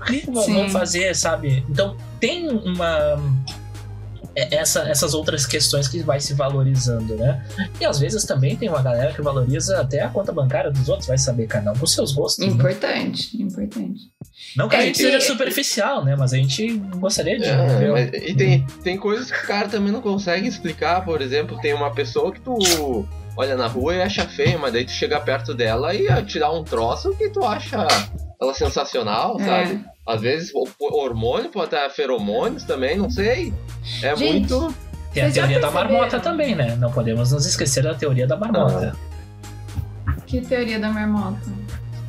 O que vão fazer, sabe? Então tem uma. É- Essa, essas outras questões que vai se valorizando, né? E às vezes também tem uma galera que valoriza até a conta bancária dos outros, vai saber cada um com seus gostos. né? Importante, importante. Não que a É gente que- seja superficial, né? Mas a gente gostaria de é, ver. mas- e tem, tem coisas que o cara também não consegue explicar. Por exemplo, tem uma pessoa que tu olha na rua e acha feia, mas daí tu chega perto dela e te dá um troço que tu acha ela sensacional, É. sabe? Às vezes hormônio pode ter feromônios também, não sei. É Gente, muito. Tem a teoria da marmota também, né? Não podemos nos esquecer da teoria da marmota. Que teoria da marmota?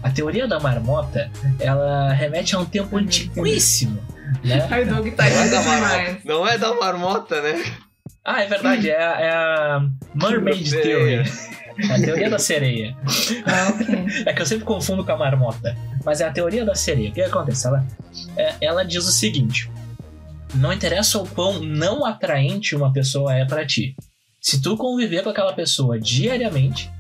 A teoria da marmota, ela remete a um tempo antiquíssimo, né? Ai, Doug tá Não é da marmota, não é da marmota né? Ah, é verdade, é, a- é a Mermaid. Theory. É a teoria da sereia. (laughs) Ah, ok. É que eu sempre confundo com a marmota. Mas é a teoria da sereia. O que acontece? Ela, é, ela diz o seguinte: não interessa o quão não atraente uma pessoa é pra ti. Se tu conviver com aquela pessoa diariamente,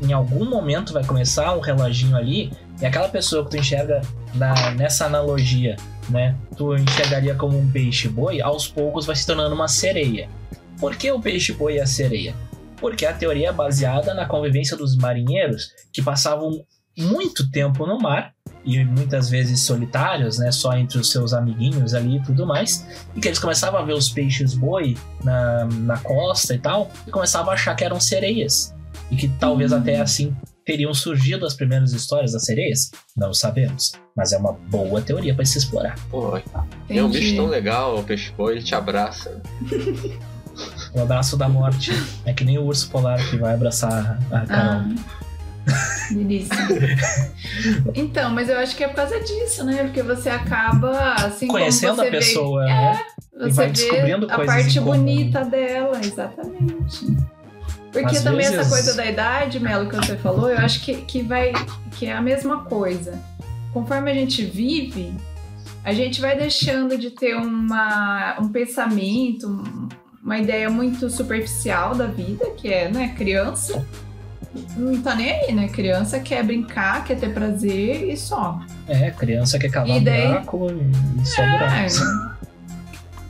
em algum momento vai começar um reloginho ali, e aquela pessoa que tu enxerga na, nessa analogia, né? Tu enxergaria como um peixe-boi, aos poucos vai se tornando uma sereia. Por que o peixe-boi e a sereia? Porque a teoria é baseada na convivência dos marinheiros que passavam muito tempo no mar e muitas vezes solitários, né, só entre os seus amiguinhos ali e tudo mais, e que eles começavam a ver os peixes boi na, na costa e tal, e começavam a achar que eram sereias, e que talvez Hum. até assim teriam surgido as primeiras histórias das sereias, não sabemos, mas é uma boa teoria para se explorar. Pô, é um bicho tão legal, o peixe boi, ele te abraça. (laughs) O abraço da morte é que nem o urso polar que vai abraçar a Carol. Ah, delícia. (laughs) Então, mas eu acho que é por causa disso, né? Porque você acaba, assim, Conhecendo como você a pessoa, né? vê, e você vai vê descobrindo a parte comum. bonita dela, exatamente. Porque Às também vezes- essa coisa da idade, Melo, que você falou, eu acho que, que vai que é a mesma coisa. Conforme a gente vive, a gente vai deixando de ter uma, um pensamento, um- uma ideia muito superficial da vida, que é, né, criança. Não tá nem aí, né? Criança quer brincar, quer ter prazer e só. É, criança quer cavar E daí- buraco e só. É.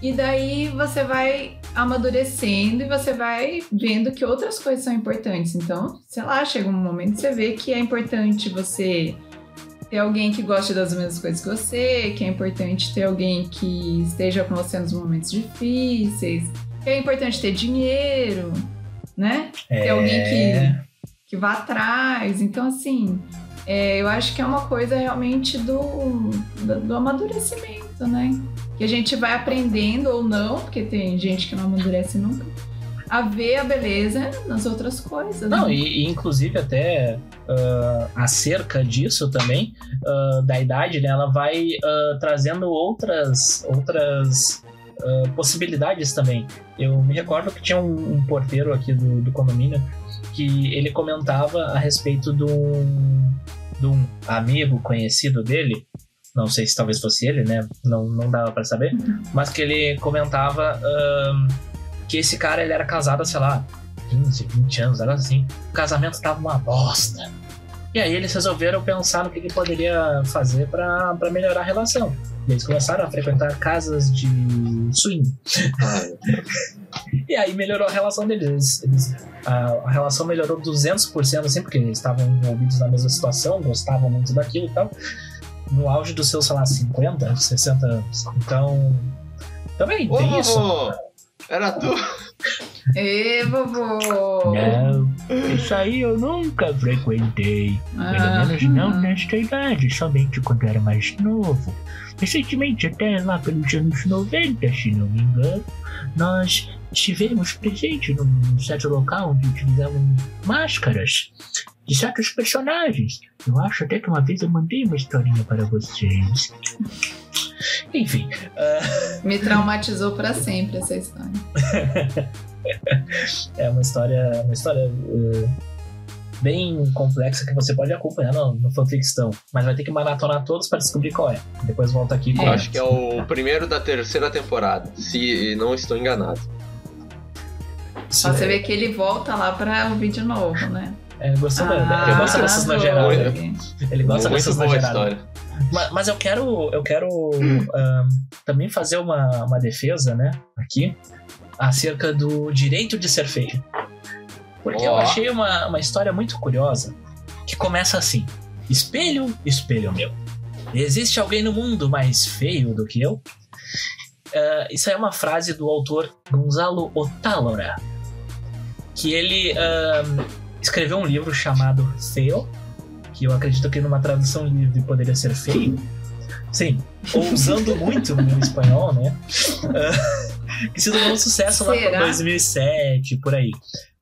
E daí você vai amadurecendo e você vai vendo que outras coisas são importantes. Então, sei lá, chega um momento que você vê que é importante você ter alguém que goste das mesmas coisas que você, que é importante ter alguém que esteja com você nos momentos difíceis, é importante ter dinheiro, né? É, Tem alguém que que vá atrás. Então, assim, é, eu acho que é uma coisa realmente do, do, do amadurecimento, né? Que a gente vai aprendendo ou não, porque tem gente que não amadurece nunca, a ver a beleza nas outras coisas. Não, né? e, e inclusive até ah, acerca disso também, ah, da idade, né, ela vai ah, trazendo outras, outras ah, possibilidades também. Eu me recordo que tinha um, um porteiro aqui do, do condomínio que ele comentava a respeito de um, de um amigo conhecido dele, não sei se talvez fosse ele, né, não, não dava pra saber, mas que ele comentava ah, que esse cara ele era casado, sei lá, 15, 20 anos, algo assim. O casamento tava uma bosta. E aí eles resolveram pensar no que, que poderia fazer pra pra melhorar a relação. E eles começaram a frequentar casas de swing. E aí melhorou a relação deles. Eles- a, a relação melhorou 200%, assim, porque eles estavam envolvidos na mesma situação, gostavam muito daquilo e tal. No auge dos seus, sei lá, 50, 60 anos. Então. Também Ô, tem isso. vovô! Era tu! Ê, vovô! Não, isso aí eu nunca frequentei. Pelo Ah, menos não hum. nesta idade, somente quando era mais novo. Recentemente, até lá pelos anos 90, se não me engano, nós estivemos presentes num certo local onde utilizavam máscaras de certos personagens. Eu acho até que uma vez eu mandei uma historinha para vocês. Enfim, Me traumatizou pra sempre essa história. (laughs) (laughs) é uma história, uma história eh, bem complexa que você pode acompanhar no, no fanficção, mas vai ter que maratonar todos para descobrir qual é. Depois volta aqui com Eu acho que é o primeiro da terceira temporada, se não estou enganado. Só você vê que ele volta lá pra ouvir de novo, né? É, ele gostou da- Ah, ele gosta dessas. Ele gosta Muito dessas história. Mas, mas eu quero, eu quero ahn, também fazer uma, uma defesa, né, aqui, acerca do direito de ser feio. Porque eu Ó. achei uma, uma história muito curiosa, que começa assim: Espelho, espelho meu. Existe alguém no mundo mais feio do que eu? Ah, isso é uma frase do autor Gonzalo Otálora, que ele ahn, escreveu um livro chamado Feo, que eu acredito que numa tradução livre poderia ser feio. Sim, (laughs) ousando muito no espanhol, né? Ah, que se tornou um sucesso lá por Será? 2007, por aí.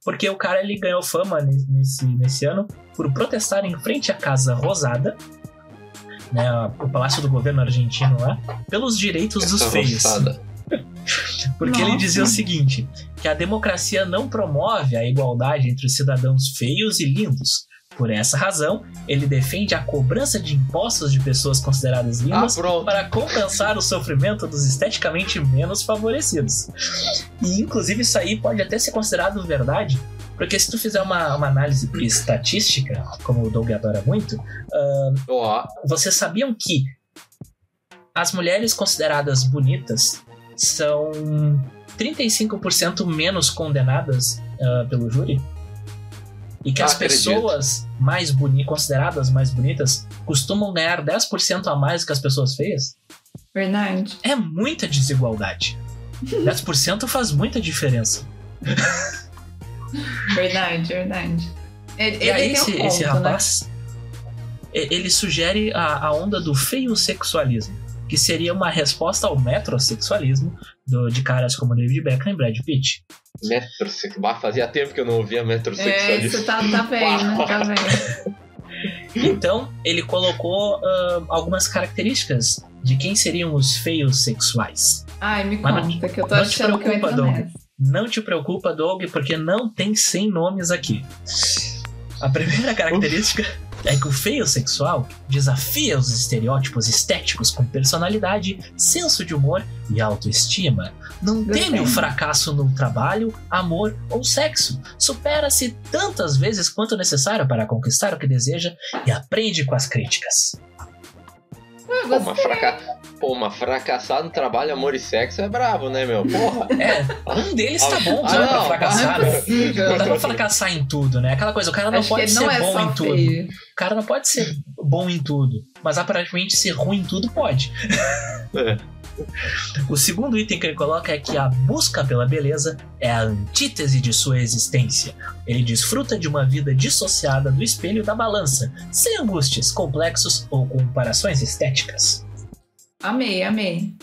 Porque o cara ele ganhou fama ne- nesse, nesse ano por protestar em frente à Casa Rosada, né, o palácio do governo argentino lá, pelos direitos dos Essa feios. roçada. (laughs) Porque ele Nossa. dizia o seguinte: que a democracia não promove a igualdade entre os cidadãos feios e lindos, Por essa razão, ele defende a cobrança de impostos de pessoas consideradas Ah, lindas pronto. para compensar o sofrimento dos esteticamente menos favorecidos. E inclusive isso aí pode até ser considerado verdade, porque se tu fizer uma, uma análise estatística, como o Doug adora muito, Ó, vocês sabiam que as mulheres consideradas bonitas são 35% menos condenadas ah, pelo júri? E que as Acredito. pessoas mais boni consideradas mais bonitas costumam ganhar 10% a mais que as pessoas feias? Verdade. É muita desigualdade. (laughs) 10% faz muita diferença. Verdade, verdade. Ele, E aí esse, um ponto, esse né? rapaz, e- ele sugere a, a onda do feio sexualismo, que seria uma resposta ao metrosexualismo do, de caras como David Beckham e Brad Pitt. metrosex... Bah, fazia tempo que eu não ouvia É, metrosexualismo. isso tá, tá velho, né? (laughs) Tá velho. Então, ele colocou ah, algumas características de quem seriam os feios sexuais. Ai, me Mas não conta, que eu tô não te achando que eu preocupa, Doug. Não te preocupa, Doug, porque não tem 100 nomes aqui. A primeira característica é que o feio sexual desafia os estereótipos estéticos com personalidade, senso de humor e autoestima. Não teme o fracasso no trabalho, amor ou sexo. Supera-se tantas vezes quanto necessário para conquistar o que deseja e aprende com as críticas. Pô, uma, fraca... Pô, uma fracassada no trabalho, amor e sexo é brabo, né, meu? Porra. (laughs) É, um deles tá bom, Ah, pra não, fracassar, Não é né? possível. Não dá pra fracassar em tudo, né? Aquela coisa, o cara não Acho pode ser não é bom em tudo. feio. O cara não pode ser bom em tudo, mas aparentemente ser ruim em tudo pode. É. O segundo item que ele coloca é que a busca pela beleza é a antítese de sua existência. Ele desfruta de uma vida dissociada do espelho da balança, sem angústias, complexos ou comparações estéticas. Amei, amei.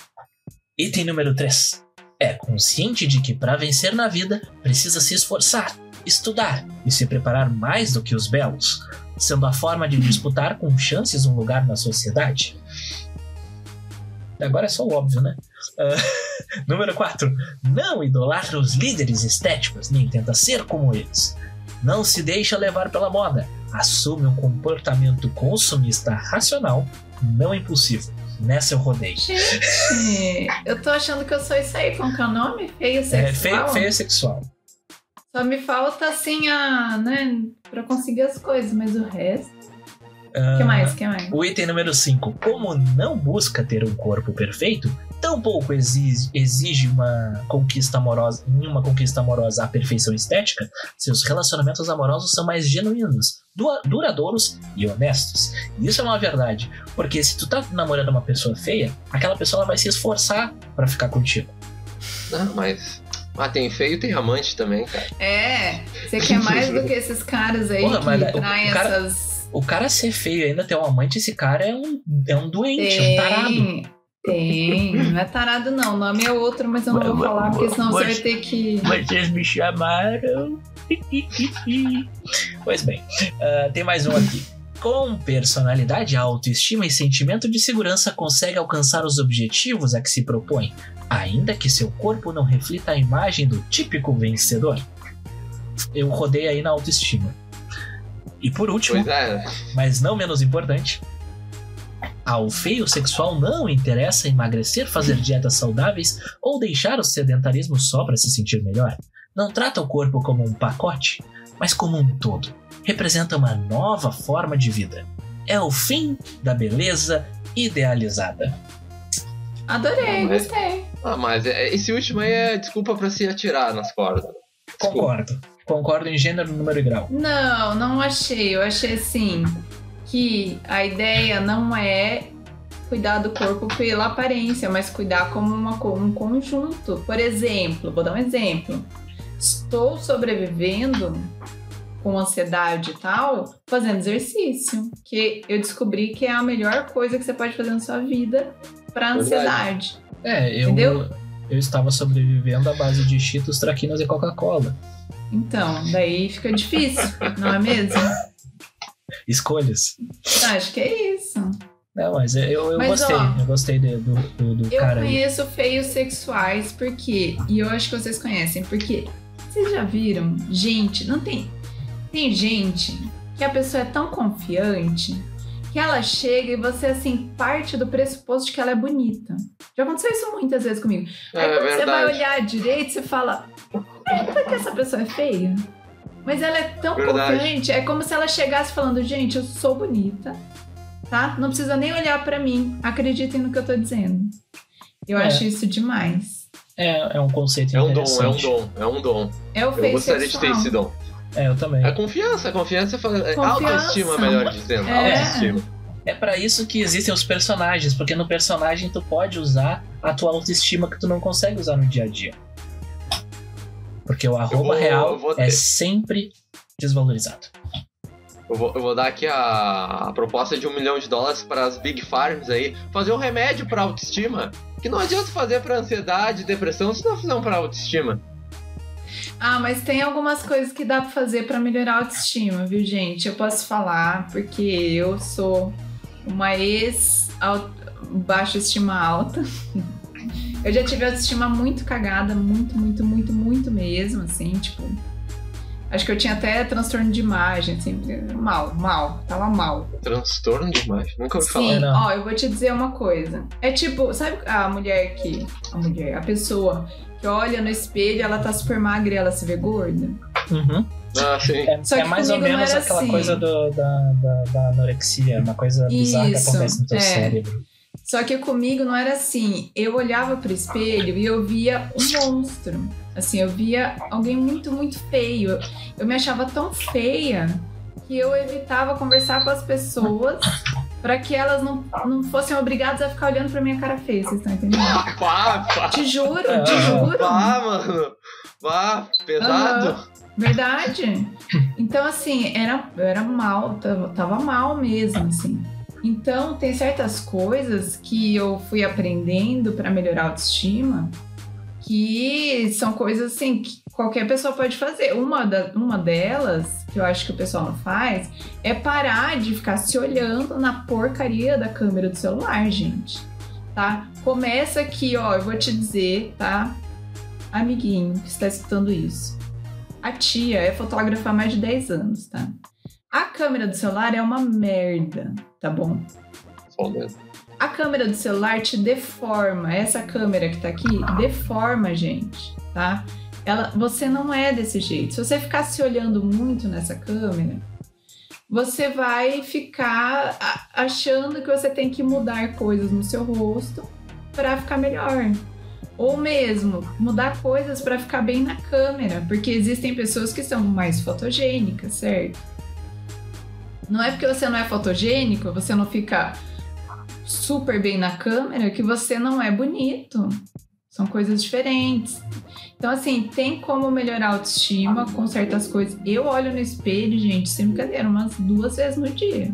Item número 3. É consciente de que para vencer na vida precisa se esforçar, estudar e se preparar mais do que os belos, sendo a forma de disputar com chances um lugar na sociedade. Agora é só o óbvio, né? Ah, (laughs) número 4. Não idolatra os líderes estéticos, nem tenta ser como eles. Não se deixa levar pela moda. Assume um comportamento consumista racional, não impulsivo. Nessa eu rodei. Gente, eu tô achando que eu sou isso aí. Como que é o nome? Feio É, sexual? feio, feio sexual. Só me falta, assim, a... né? Pra conseguir as coisas, mas o resto... O Ah, que mais? O que mais? O item número 5. Como não busca ter um corpo perfeito, tampouco exige, exige uma conquista amorosa, em uma conquista amorosa a perfeição estética, seus relacionamentos amorosos são mais genuínos, duradouros e honestos. E isso é uma verdade, porque se tu tá namorando uma pessoa feia, aquela pessoa ela vai se esforçar pra ficar contigo. Não, mas. Ah, tem feio e tem amante também, cara. É, você quer mais do que esses caras aí Porra, que o- traem cara- essas... O cara ser feio e ainda ter um amante, esse cara é um, é um doente, é um tarado. Tem, tem. Não é tarado, não. O nome é outro, mas eu não vou falar, porque senão você vai ter que. Vocês me chamaram. pois bem, ah, tem mais um aqui. Com personalidade, autoestima e sentimento de segurança, consegue alcançar os objetivos a que se propõe, ainda que seu corpo não reflita a imagem do típico vencedor. Eu rodei aí na autoestima. E por último, é. mas não menos importante, ao feio sexual não interessa emagrecer, fazer dietas saudáveis ou deixar o sedentarismo só para se sentir melhor. Não trata o corpo como um pacote, mas como um todo. Representa uma nova forma de vida. É o fim da beleza idealizada. Adorei, Mas- gostei. Ah, mas é- esse último aí é desculpa pra se atirar nas cordas. Desculpa. Concordo. Concordo em gênero, número e grau. Não, não achei. Eu achei assim que a ideia não é cuidar do corpo pela aparência, mas cuidar como uma, um conjunto. Por exemplo, vou dar um exemplo. Estou sobrevivendo com ansiedade e tal, fazendo exercício, que eu descobri que é a melhor coisa que você pode fazer na sua vida para ansiedade. É, eu, Entendeu? eu estava sobrevivendo à base de Cheetos, Traquinas e Coca-Cola. Então, daí fica difícil, não é mesmo? Escolhas. Acho que é isso. Não, mas eu, eu Mas, gostei. ó, eu gostei do, do, do Eu cara aí. conheço feios sexuais porque, e eu acho que vocês conhecem, porque vocês já viram gente, não tem, tem gente que a pessoa é tão confiante que ela chega e você, assim, parte do pressuposto de que ela é bonita. Já aconteceu isso muitas vezes comigo. Aí É quando você vai olhar direito, você fala: Eita, que essa pessoa é feia. Mas ela é tão Verdade. confiante, é como se ela chegasse falando: Gente, eu sou bonita, tá? Não precisa nem olhar pra mim, acreditem no que eu tô dizendo. Eu É. acho isso demais. É, é um conceito É um dom, é um dom, é um dom. É o Eu gostaria de ter sexual. esse dom. É, eu também. É confiança, confiança, é Confiança. autoestima, melhor dizendo. É. Autoestima. É pra isso que existem os personagens, porque no personagem tu pode usar a tua autoestima que tu não consegue usar no dia a dia. Porque o arroba vou- real é sempre desvalorizado. Eu vou, eu vou dar aqui a, a proposta de um milhão de dólares para as Big Farms aí. Fazer um remédio para autoestima. Que não adianta fazer para ansiedade, depressão, se não fizer para autoestima. Ah, mas tem algumas coisas que dá pra fazer pra melhorar a autoestima, viu, gente? Eu posso falar porque eu sou uma ex baixa estima alta. (laughs) Eu já tive autoestima muito cagada, muito, muito, muito, muito mesmo, assim, tipo. Acho que eu tinha até transtorno de imagem, assim, mal, mal, tava mal. Transtorno de imagem. Nunca ouvi falar. Sim, É, não. ó, eu vou te dizer uma coisa. É tipo, sabe a mulher que. A mulher, a pessoa que olha no espelho, ela tá super magra e ela se vê gorda? Uhum. Ah, sim. É, Só é que mais ou menos aquela assim. coisa do- da, da, da anorexia, uma coisa bizarra que Isso, acontece no teu é. cérebro. Só que comigo não era assim. Eu olhava pro espelho e eu via um monstro. Assim, eu via alguém muito, muito feio. Eu me achava tão feia que eu evitava conversar com as pessoas para que elas não, não fossem obrigadas a ficar olhando pra minha cara feia. Vocês estão entendendo? Pá, pá, pá, Te juro, te Ah. juro. pá, mano. Pá, pesado. Verdade. Então, assim, era, era mal, tava, tava mal mesmo, assim. Então, tem certas coisas que eu fui aprendendo para melhorar a autoestima que são coisas, assim, que qualquer pessoa pode fazer. Uma, da, uma delas, que eu acho que o pessoal não faz, é parar de ficar se olhando na porcaria da câmera do celular, gente. Tá? Começa aqui, ó, eu vou te dizer, tá? Amiguinho que está escutando isso. A tia é fotógrafa há mais de 10 anos, tá? A câmera do celular é uma merda, tá bom? A câmera do celular te deforma. Essa câmera que tá aqui deforma, gente, tá? Ela, você não é desse jeito. Se você ficar se olhando muito nessa câmera, você vai ficar achando que você tem que mudar coisas no seu rosto para ficar melhor. Ou mesmo mudar coisas para ficar bem na câmera, porque existem pessoas que são mais fotogênicas, certo? Não é porque você não é fotogênico, você não fica super bem na câmera que você não é bonito. São coisas diferentes. Então, assim, tem como melhorar a autoestima com certas coisas. Eu olho no espelho, gente, sem brincadeira, umas duas vezes no dia.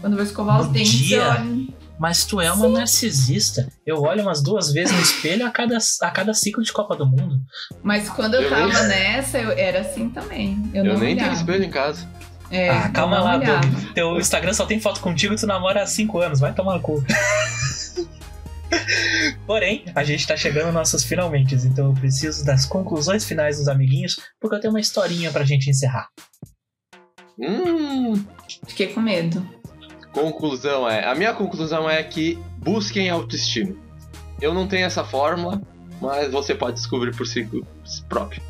Quando eu vou escovar No os dentes, dia? eu olho. Mas tu é uma narcisista. Eu olho umas duas vezes no espelho a cada, a cada ciclo de Copa do Mundo. Mas quando eu Eu tava nem- nessa, eu era assim também. Eu, Eu, não nem olhava. tenho espelho em casa. É, ah, calma lá. Doug. Teu Instagram só tem foto contigo e tu namora há 5 anos. Vai tomar no cu. (laughs) Porém, a gente tá chegando nos nossos finalmente, então eu preciso das conclusões finais dos amiguinhos, porque eu tenho uma historinha pra gente encerrar. Hum. Fiquei com medo. Conclusão é. A minha conclusão é que busquem autoestima. Eu não tenho essa fórmula, mas você pode descobrir por si próprio.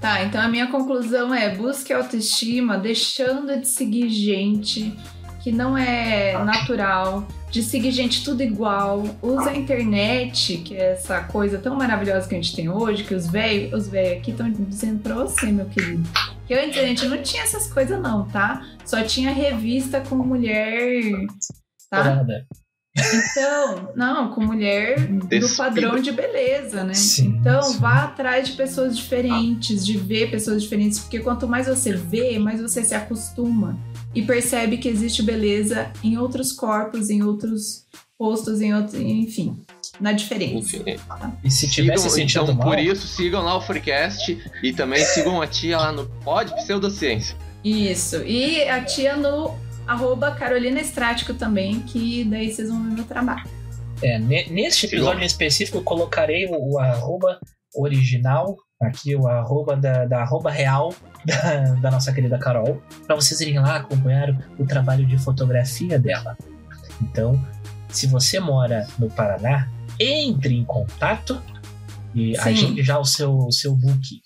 Tá, então a minha conclusão é busque autoestima deixando de seguir gente que não é natural, de seguir gente tudo igual. Usa a internet, que é essa coisa tão maravilhosa que a gente tem hoje, que os velhos os aqui estão dizendo pra você, meu querido. Que antes a gente não tinha essas coisas não, tá? Só tinha revista com mulher, tá? Nada. Então, não, com mulher do padrão de beleza, né? Sim, então, sim. vá atrás de pessoas diferentes, de ver pessoas diferentes, porque quanto mais você vê, mais você se acostuma e percebe que existe beleza em outros corpos, em outros rostos, em outros, enfim, na diferença. Enfim. E se tiver se sentindo então, mal, por isso, sigam lá o Freecast e também sigam a tia lá no Pod Pseudociência. Isso. E a tia no arroba Carolina Estrático também, que daí vocês vão ver meu trabalho. é, ne- neste episódio em específico, eu colocarei o, o arroba original, aqui o arroba da, da arroba real da, da nossa querida Carol, para vocês irem lá acompanhar o, o trabalho de fotografia dela. Então, se você mora no Paraná, entre em contato e Sim. agende já o seu, o seu book.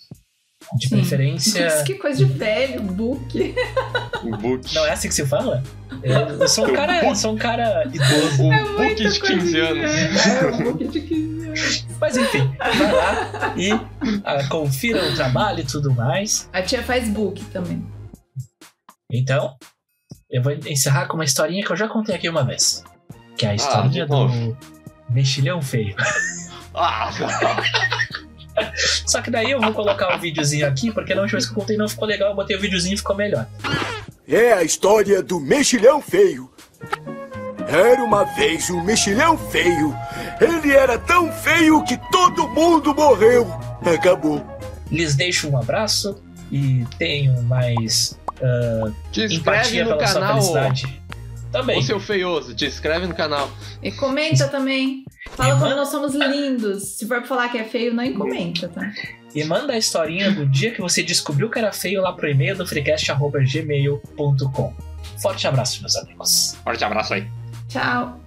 De Sim. preferência. Nossa, que coisa de velho, book. O book. Não é assim que se fala? Eu, sou um cara, eu sou um cara idoso. O É book de 15 coisa anos. É, o book de 15 anos. Mas enfim, vai lá e ah, confira o trabalho e tudo mais. A tia faz book também. Então, eu vou encerrar com uma historinha que eu já contei aqui uma vez. Que é a historinha Ah, do mexilhão feio. Ah, Só que daí eu vou colocar o videozinho aqui, porque na última vez que eu contei não ficou legal, eu botei o videozinho e ficou melhor. É a história do mexilhão feio. Era uma vez um mexilhão feio. Ele era tão feio que todo mundo morreu. Acabou. Lhes deixo um abraço e tenho mais ah, te inscreve empatia no pela sua canal, felicidade. Também. ô seu feioso. Te inscreve no canal. E comenta também. Fala como nós somos lindos. Se for pra falar que é feio, nem comenta, tá? E manda a historinha do dia que você descobriu que era feio lá pro e-mail do freecast.gmail.com. Forte abraço, meus amigos. Forte abraço aí. Tchau.